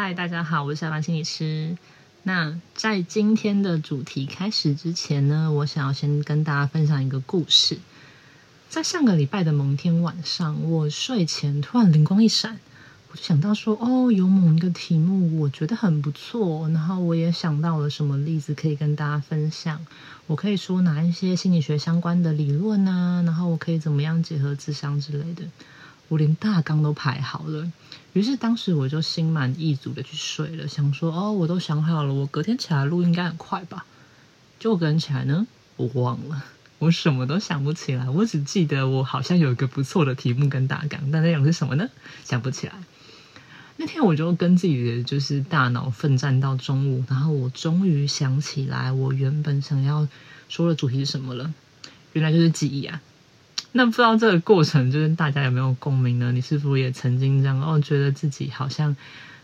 嗨，大家好，我是下班心理师。那在今天的主题开始之前呢，我想要先跟大家分享一个故事。在上个礼拜的某天晚上，我睡前突然灵光一闪，我就想到说，哦，有某一个题目，我觉得很不错。然后我也想到了什么例子可以跟大家分享。我可以说哪一些心理学相关的理论啊，然后我可以怎么样结合智商之类的。我连大纲都排好了，于是当时我就心满意足的去睡了，想说哦，我都想好了，我隔天起来录应该很快吧。结果隔天起来呢，我忘了，我什么都想不起来，我只记得我好像有一个不错的题目跟大纲，但内容是什么呢？想不起来。那天我就跟自己的就是大脑奋战到中午，然后我终于想起来，我原本想要说的主题是什么了，原来就是记忆啊。那不知道这个过程就是大家有没有共鸣呢？你是否也曾经这样哦，觉得自己好像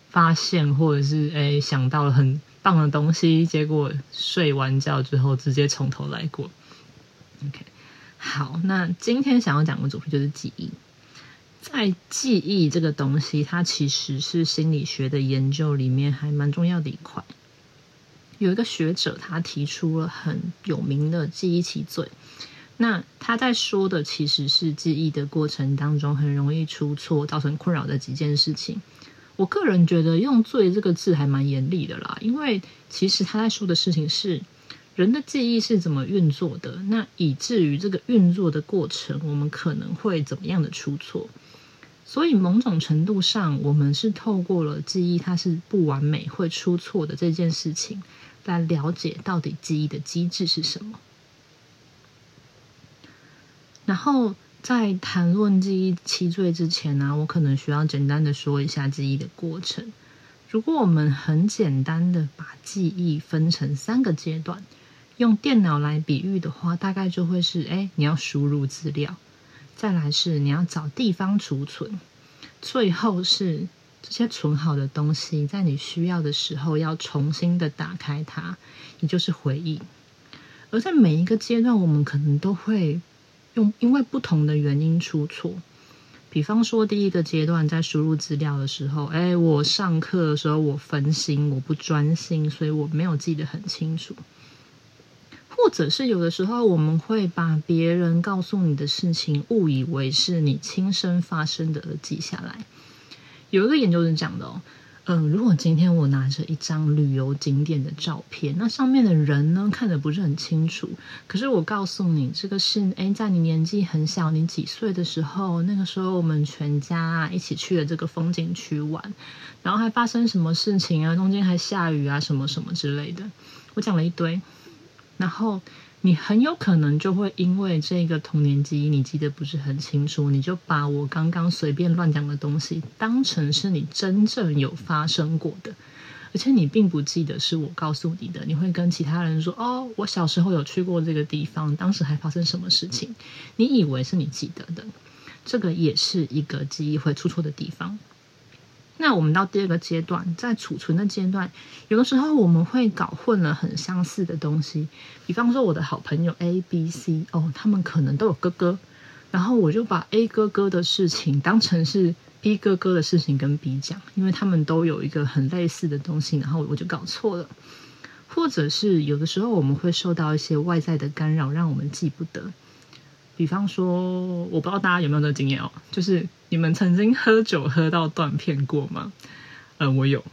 发现或者是诶想到了很棒的东西，结果睡完觉之后直接从头来过。OK，好，那今天想要讲的主题就是记忆。在记忆这个东西，它其实是心理学的研究里面还蛮重要的一块。有一个学者他提出了很有名的记忆奇罪。那他在说的其实是记忆的过程当中很容易出错，造成困扰的几件事情。我个人觉得用“罪”这个字还蛮严厉的啦，因为其实他在说的事情是人的记忆是怎么运作的，那以至于这个运作的过程，我们可能会怎么样的出错。所以某种程度上，我们是透过了记忆它是不完美会出错的这件事情，来了解到底记忆的机制是什么。然后在谈论记忆七罪之前呢，我可能需要简单的说一下记忆的过程。如果我们很简单的把记忆分成三个阶段，用电脑来比喻的话，大概就会是：哎，你要输入资料，再来是你要找地方储存，最后是这些存好的东西，在你需要的时候要重新的打开它，也就是回忆。而在每一个阶段，我们可能都会。用因为不同的原因出错，比方说第一个阶段在输入资料的时候，哎，我上课的时候我分心，我不专心，所以我没有记得很清楚。或者是有的时候我们会把别人告诉你的事情误以为是你亲身发生的而记下来。有一个研究是讲的哦。嗯，如果今天我拿着一张旅游景点的照片，那上面的人呢看的不是很清楚。可是我告诉你，这个是诶，在你年纪很小，你几岁的时候，那个时候我们全家一起去了这个风景区玩，然后还发生什么事情啊？中间还下雨啊，什么什么之类的。我讲了一堆，然后。你很有可能就会因为这个童年记忆你记得不是很清楚，你就把我刚刚随便乱讲的东西当成是你真正有发生过的，而且你并不记得是我告诉你的。你会跟其他人说：“哦，我小时候有去过这个地方，当时还发生什么事情？”你以为是你记得的，这个也是一个记忆会出错的地方。那我们到第二个阶段，在储存的阶段，有的时候我们会搞混了很相似的东西。比方说，我的好朋友 A、B、C，哦，他们可能都有哥哥，然后我就把 A 哥哥的事情当成是 B 哥哥的事情跟 B 讲，因为他们都有一个很类似的东西，然后我就搞错了。或者是有的时候我们会受到一些外在的干扰，让我们记不得。比方说，我不知道大家有没有这个经验哦，就是你们曾经喝酒喝到断片过吗？嗯，我有。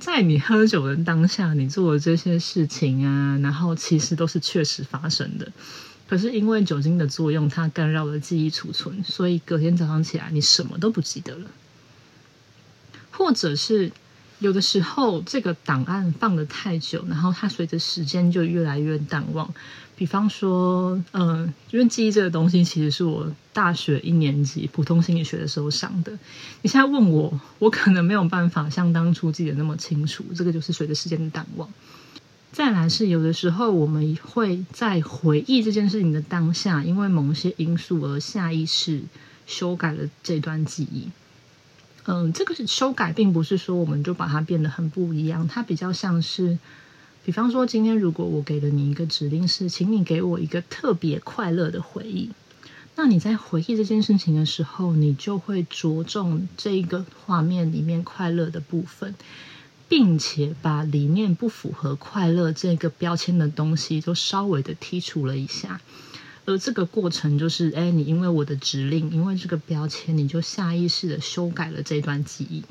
在你喝酒的当下，你做的这些事情啊，然后其实都是确实发生的。可是因为酒精的作用，它干扰了记忆储存，所以隔天早上起来，你什么都不记得了。或者是有的时候，这个档案放的太久，然后它随着时间就越来越淡忘。比方说，嗯，因为记忆这个东西，其实是我大学一年级普通心理学的时候上的。你现在问我，我可能没有办法像当初记得那么清楚。这个就是随着时间的淡忘。再来是有的时候，我们会在回忆这件事情的当下，因为某些因素而下意识修改了这段记忆。嗯，这个是修改，并不是说我们就把它变得很不一样，它比较像是。比方说，今天如果我给了你一个指令，是请你给我一个特别快乐的回忆，那你在回忆这件事情的时候，你就会着重这一个画面里面快乐的部分，并且把里面不符合快乐这个标签的东西都稍微的剔除了一下。而这个过程就是，哎，你因为我的指令，因为这个标签，你就下意识的修改了这段记忆。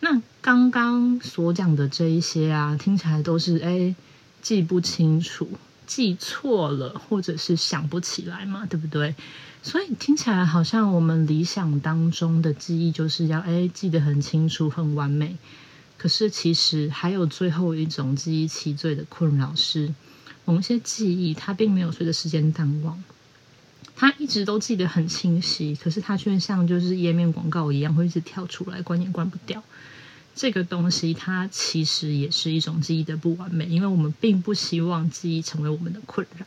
那刚刚所讲的这一些啊，听起来都是哎记不清楚。记错了，或者是想不起来嘛，对不对？所以听起来好像我们理想当中的记忆就是要哎记得很清楚、很完美。可是其实还有最后一种记忆期最的困扰是，某些记忆它并没有随着时间淡忘，它一直都记得很清晰，可是它却像就是页面广告一样，会一直跳出来，关也关不掉。这个东西它其实也是一种记忆的不完美，因为我们并不希望记忆成为我们的困扰。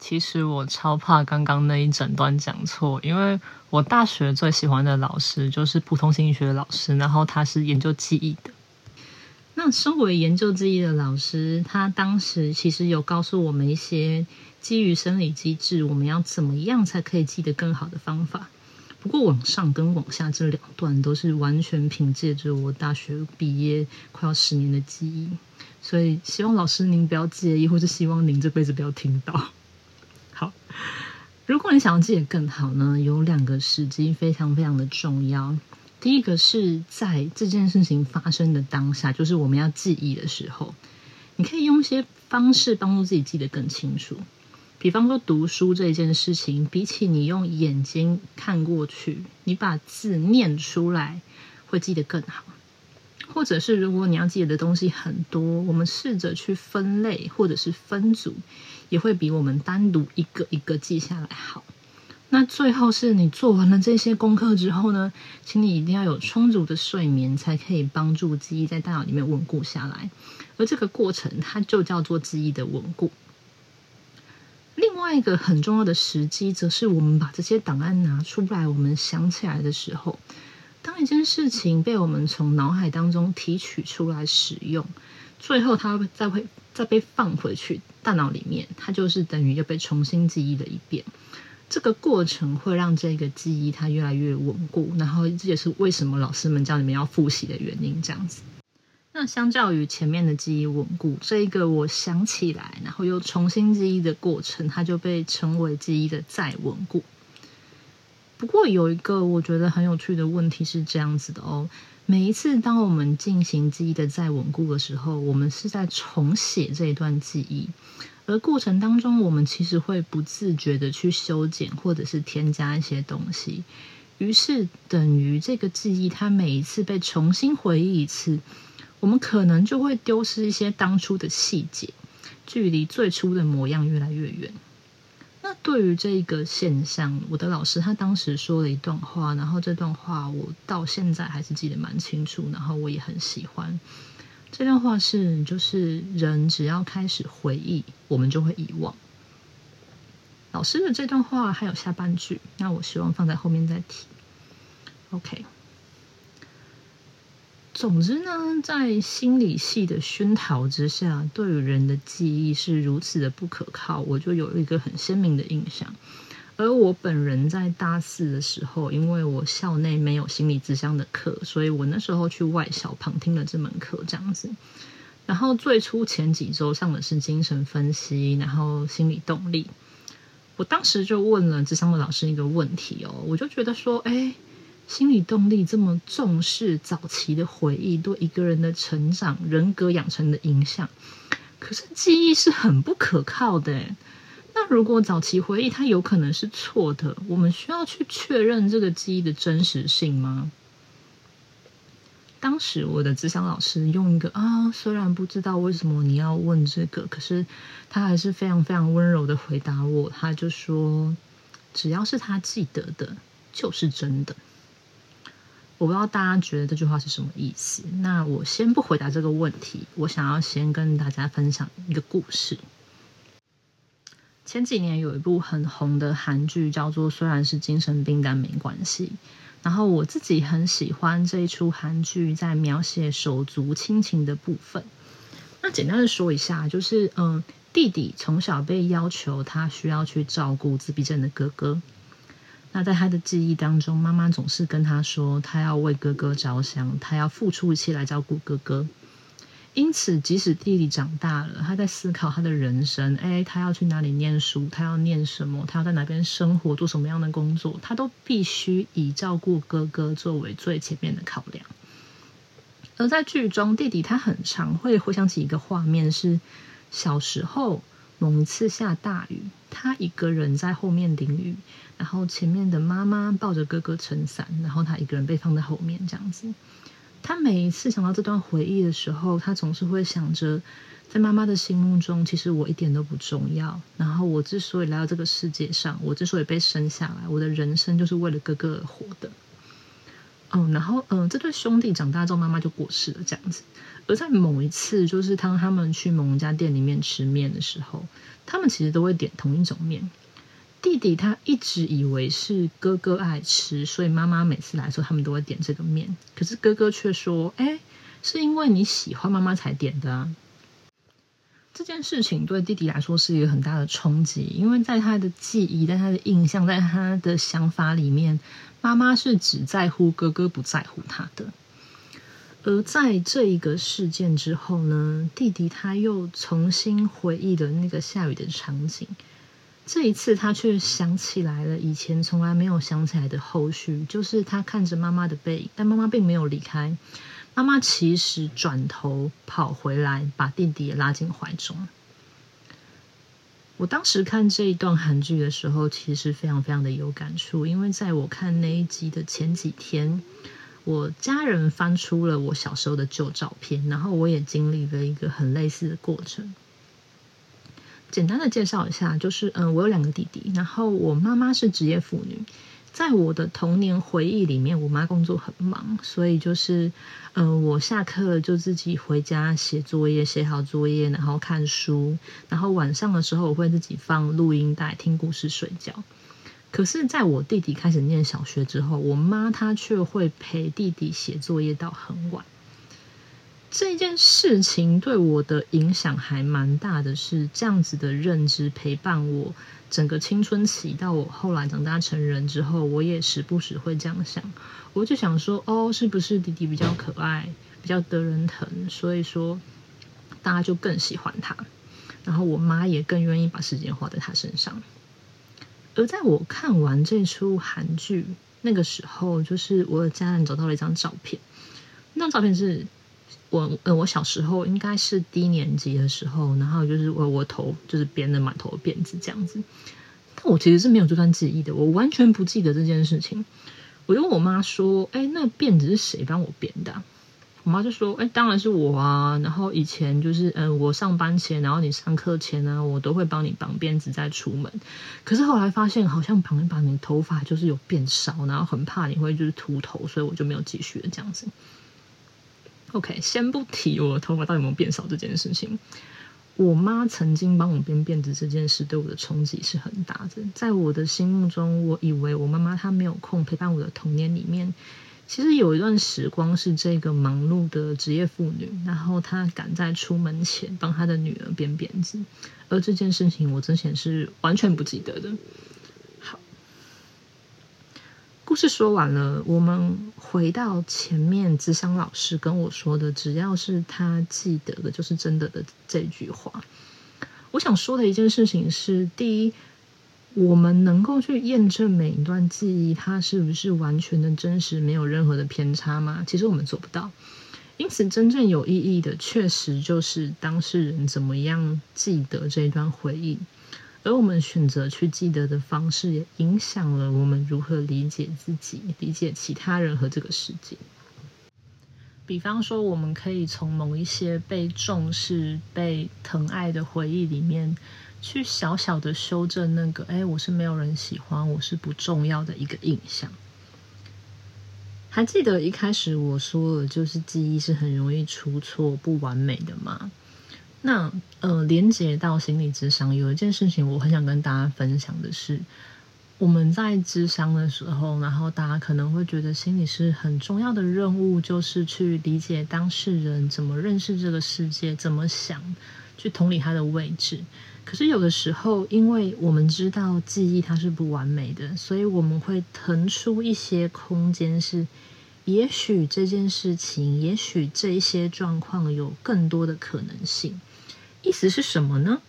其实我超怕刚刚那一整段讲错，因为我大学最喜欢的老师就是普通心理学的老师，然后他是研究记忆的。那身为研究记忆的老师，他当时其实有告诉我们一些基于生理机制，我们要怎么样才可以记得更好的方法。不过往上跟往下这两段都是完全凭借着我大学毕业快要十年的记忆，所以希望老师您不要介意，或者希望您这辈子不要听到。好，如果你想要记得更好呢，有两个时机非常非常的重要。第一个是在这件事情发生的当下，就是我们要记忆的时候，你可以用一些方式帮助自己记得更清楚。比方说读书这件事情，比起你用眼睛看过去，你把字念出来会记得更好。或者是如果你要记得的东西很多，我们试着去分类或者是分组，也会比我们单独一个一个记下来好。那最后是你做完了这些功课之后呢，请你一定要有充足的睡眠，才可以帮助记忆在大脑里面稳固下来。而这个过程，它就叫做记忆的稳固。另外一个很重要的时机，则是我们把这些档案拿出来，我们想起来的时候，当一件事情被我们从脑海当中提取出来使用，最后它再会再被放回去大脑里面，它就是等于又被重新记忆了一遍。这个过程会让这个记忆它越来越稳固，然后这也是为什么老师们叫你们要复习的原因，这样子。那相较于前面的记忆稳固，这一个我想起来，然后又重新记忆的过程，它就被称为记忆的再稳固。不过有一个我觉得很有趣的问题是这样子的哦：每一次当我们进行记忆的再稳固的时候，我们是在重写这一段记忆，而过程当中我们其实会不自觉的去修剪或者是添加一些东西，于是等于这个记忆它每一次被重新回忆一次。我们可能就会丢失一些当初的细节，距离最初的模样越来越远。那对于这个现象，我的老师他当时说了一段话，然后这段话我到现在还是记得蛮清楚，然后我也很喜欢。这段话是：就是人只要开始回忆，我们就会遗忘。老师的这段话还有下半句，那我希望放在后面再提。OK。总之呢，在心理系的熏陶之下，对于人的记忆是如此的不可靠，我就有一个很鲜明的印象。而我本人在大四的时候，因为我校内没有心理咨商的课，所以我那时候去外校旁听了这门课，这样子。然后最初前几周上的是精神分析，然后心理动力。我当时就问了智商的老师一个问题哦，我就觉得说，哎。心理动力这么重视早期的回忆对一个人的成长、人格养成的影响，可是记忆是很不可靠的。那如果早期回忆它有可能是错的，我们需要去确认这个记忆的真实性吗？当时我的智商老师用一个啊，虽然不知道为什么你要问这个，可是他还是非常非常温柔的回答我。他就说，只要是他记得的，就是真的。我不知道大家觉得这句话是什么意思。那我先不回答这个问题，我想要先跟大家分享一个故事。前几年有一部很红的韩剧，叫做《虽然是精神病但没关系》。然后我自己很喜欢这一出韩剧，在描写手足亲情的部分。那简单的说一下，就是嗯，弟弟从小被要求他需要去照顾自闭症的哥哥。那在他的记忆当中，妈妈总是跟他说，他要为哥哥着想，他要付出一切来照顾哥哥。因此，即使弟弟长大了，他在思考他的人生，哎，他要去哪里念书，他要念什么，他要在哪边生活，做什么样的工作，他都必须以照顾哥哥作为最前面的考量。而在剧中，弟弟他很常会回想起一个画面，是小时候某一次下大雨，他一个人在后面淋雨，然后前面的妈妈抱着哥哥撑伞，然后他一个人被放在后面这样子。他每一次想到这段回忆的时候，他总是会想着，在妈妈的心目中，其实我一点都不重要。然后我之所以来到这个世界上，我之所以被生下来，我的人生就是为了哥哥而活的。嗯，然后嗯，这对兄弟长大之后，妈妈就过世了，这样子。而在某一次，就是当他们去某一家店里面吃面的时候，他们其实都会点同一种面。弟弟他一直以为是哥哥爱吃，所以妈妈每次来的时候，他们都会点这个面。可是哥哥却说：“哎，是因为你喜欢妈妈才点的啊。”这件事情对弟弟来说是一个很大的冲击，因为在他的记忆、在他的印象、在他的想法里面，妈妈是只在乎哥哥，不在乎他的。而在这一个事件之后呢，弟弟他又重新回忆了那个下雨的场景。这一次，他却想起来了以前从来没有想起来的后续，就是他看着妈妈的背影，但妈妈并没有离开。妈妈其实转头跑回来，把弟弟也拉进怀中。我当时看这一段韩剧的时候，其实非常非常的有感触，因为在我看那一集的前几天，我家人翻出了我小时候的旧照片，然后我也经历了一个很类似的过程。简单的介绍一下，就是嗯，我有两个弟弟，然后我妈妈是职业妇女，在我的童年回忆里面，我妈工作很忙，所以就是嗯，我下课就自己回家写作业，写好作业，然后看书，然后晚上的时候我会自己放录音带听故事睡觉。可是，在我弟弟开始念小学之后，我妈她却会陪弟弟写作业到很晚。这件事情对我的影响还蛮大的，是这样子的认知陪伴我整个青春期，到我后来长大成人之后，我也时不时会这样想，我就想说，哦，是不是弟弟比较可爱，比较得人疼，所以说大家就更喜欢他，然后我妈也更愿意把时间花在他身上。而在我看完这出韩剧那个时候，就是我的家人找到了一张照片，那张照片是。我呃，我小时候应该是低年级的时候，然后就是我我头就是编的满头的辫子这样子，但我其实是没有这段记忆的，我完全不记得这件事情。我就问我妈说：“哎，那辫子是谁帮我编的？”我妈就说：“哎，当然是我啊。然后以前就是嗯，我上班前，然后你上课前呢，我都会帮你绑辫子再出门。可是后来发现好像绑一绑，你头发就是有变少，然后很怕你会就是秃头，所以我就没有继续了这样子。” OK，先不提我的头发到底有没有变少这件事情。我妈曾经帮我编辫子这件事，对我的冲击是很大的。在我的心目中，我以为我妈妈她没有空陪伴我的童年里面，其实有一段时光是这个忙碌的职业妇女，然后她赶在出门前帮她的女儿编辫子，而这件事情我之前是完全不记得的。故事说完了，我们回到前面，智商老师跟我说的，只要是他记得的，就是真的的这句话。我想说的一件事情是：第一，我们能够去验证每一段记忆，它是不是完全的真实，没有任何的偏差吗？其实我们做不到。因此，真正有意义的，确实就是当事人怎么样记得这一段回忆。而我们选择去记得的方式，也影响了我们如何理解自己、理解其他人和这个世界。比方说，我们可以从某一些被重视、被疼爱的回忆里面，去小小的修正那个“哎，我是没有人喜欢，我是不重要的”一个印象。还记得一开始我说的，就是记忆是很容易出错、不完美的吗？那呃，连接到心理智商，有一件事情我很想跟大家分享的是，我们在智商的时候，然后大家可能会觉得心理师很重要的任务就是去理解当事人怎么认识这个世界，怎么想，去同理他的位置。可是有的时候，因为我们知道记忆它是不完美的，所以我们会腾出一些空间，是也许这件事情，也许这些状况有更多的可能性。意思是什么呢？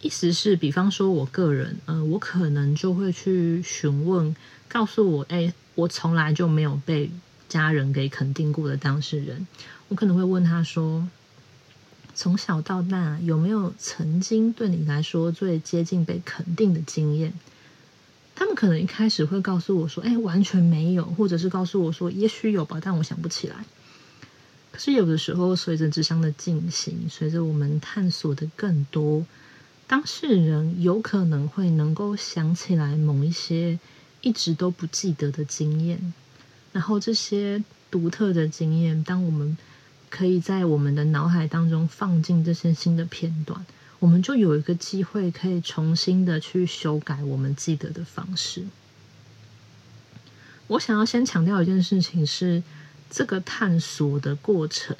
意思是，比方说，我个人，呃，我可能就会去询问，告诉我，哎，我从来就没有被家人给肯定过的当事人，我可能会问他说，从小到大有没有曾经对你来说最接近被肯定的经验？他们可能一开始会告诉我说，哎，完全没有，或者是告诉我说，也许有吧，但我想不起来。可是有的时候，随着智商的进行，随着我们探索的更多。当事人有可能会能够想起来某一些一直都不记得的经验，然后这些独特的经验，当我们可以在我们的脑海当中放进这些新的片段，我们就有一个机会可以重新的去修改我们记得的方式。我想要先强调一件事情是，这个探索的过程，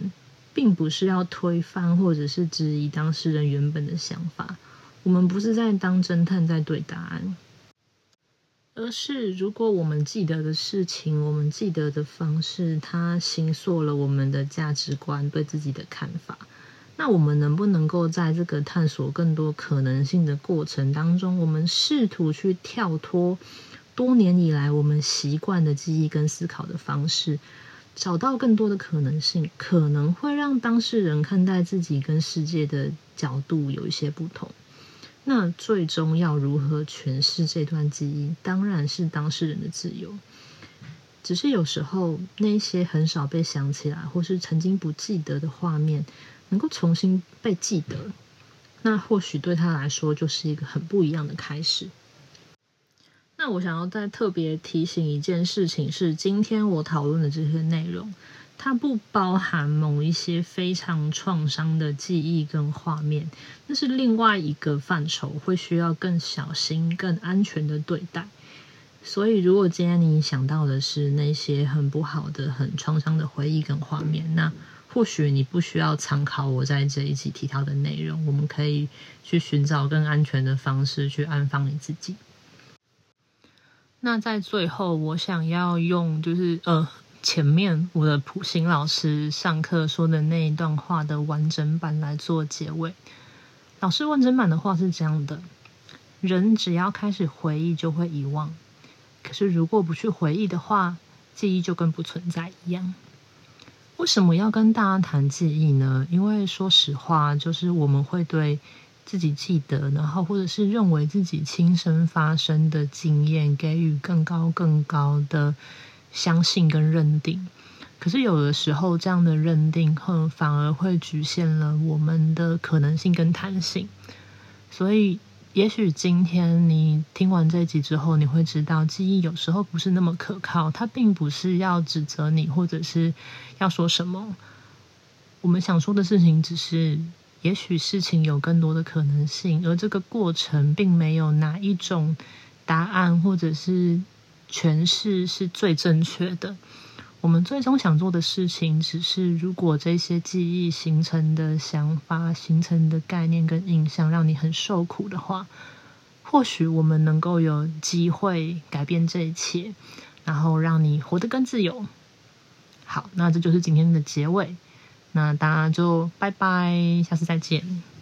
并不是要推翻或者是质疑当事人原本的想法。我们不是在当侦探在对答案，而是如果我们记得的事情，我们记得的方式，它形塑了我们的价值观、对自己的看法。那我们能不能够在这个探索更多可能性的过程当中，我们试图去跳脱多年以来我们习惯的记忆跟思考的方式，找到更多的可能性，可能会让当事人看待自己跟世界的角度有一些不同。那最终要如何诠释这段记忆，当然是当事人的自由。只是有时候那些很少被想起来，或是曾经不记得的画面，能够重新被记得，那或许对他来说就是一个很不一样的开始。那我想要再特别提醒一件事情，是今天我讨论的这些内容。它不包含某一些非常创伤的记忆跟画面，那是另外一个范畴，会需要更小心、更安全的对待。所以，如果今天你想到的是那些很不好的、很创伤的回忆跟画面，那或许你不需要参考我在这一集提到的内容，我们可以去寻找更安全的方式去安放你自己。那在最后，我想要用就是呃。前面我的普星老师上课说的那一段话的完整版来做结尾。老师完整版的话是这样的：人只要开始回忆，就会遗忘；可是如果不去回忆的话，记忆就跟不存在一样。为什么要跟大家谈记忆呢？因为说实话，就是我们会对自己记得，然后或者是认为自己亲身发生的经验，给予更高更高的。相信跟认定，可是有的时候这样的认定，哼，反而会局限了我们的可能性跟弹性。所以，也许今天你听完这集之后，你会知道，记忆有时候不是那么可靠。它并不是要指责你，或者是要说什么。我们想说的事情，只是也许事情有更多的可能性，而这个过程并没有哪一种答案，或者是。诠释是最正确的。我们最终想做的事情，只是如果这些记忆形成的想法、形成的概念跟印象让你很受苦的话，或许我们能够有机会改变这一切，然后让你活得更自由。好，那这就是今天的结尾。那大家就拜拜，下次再见。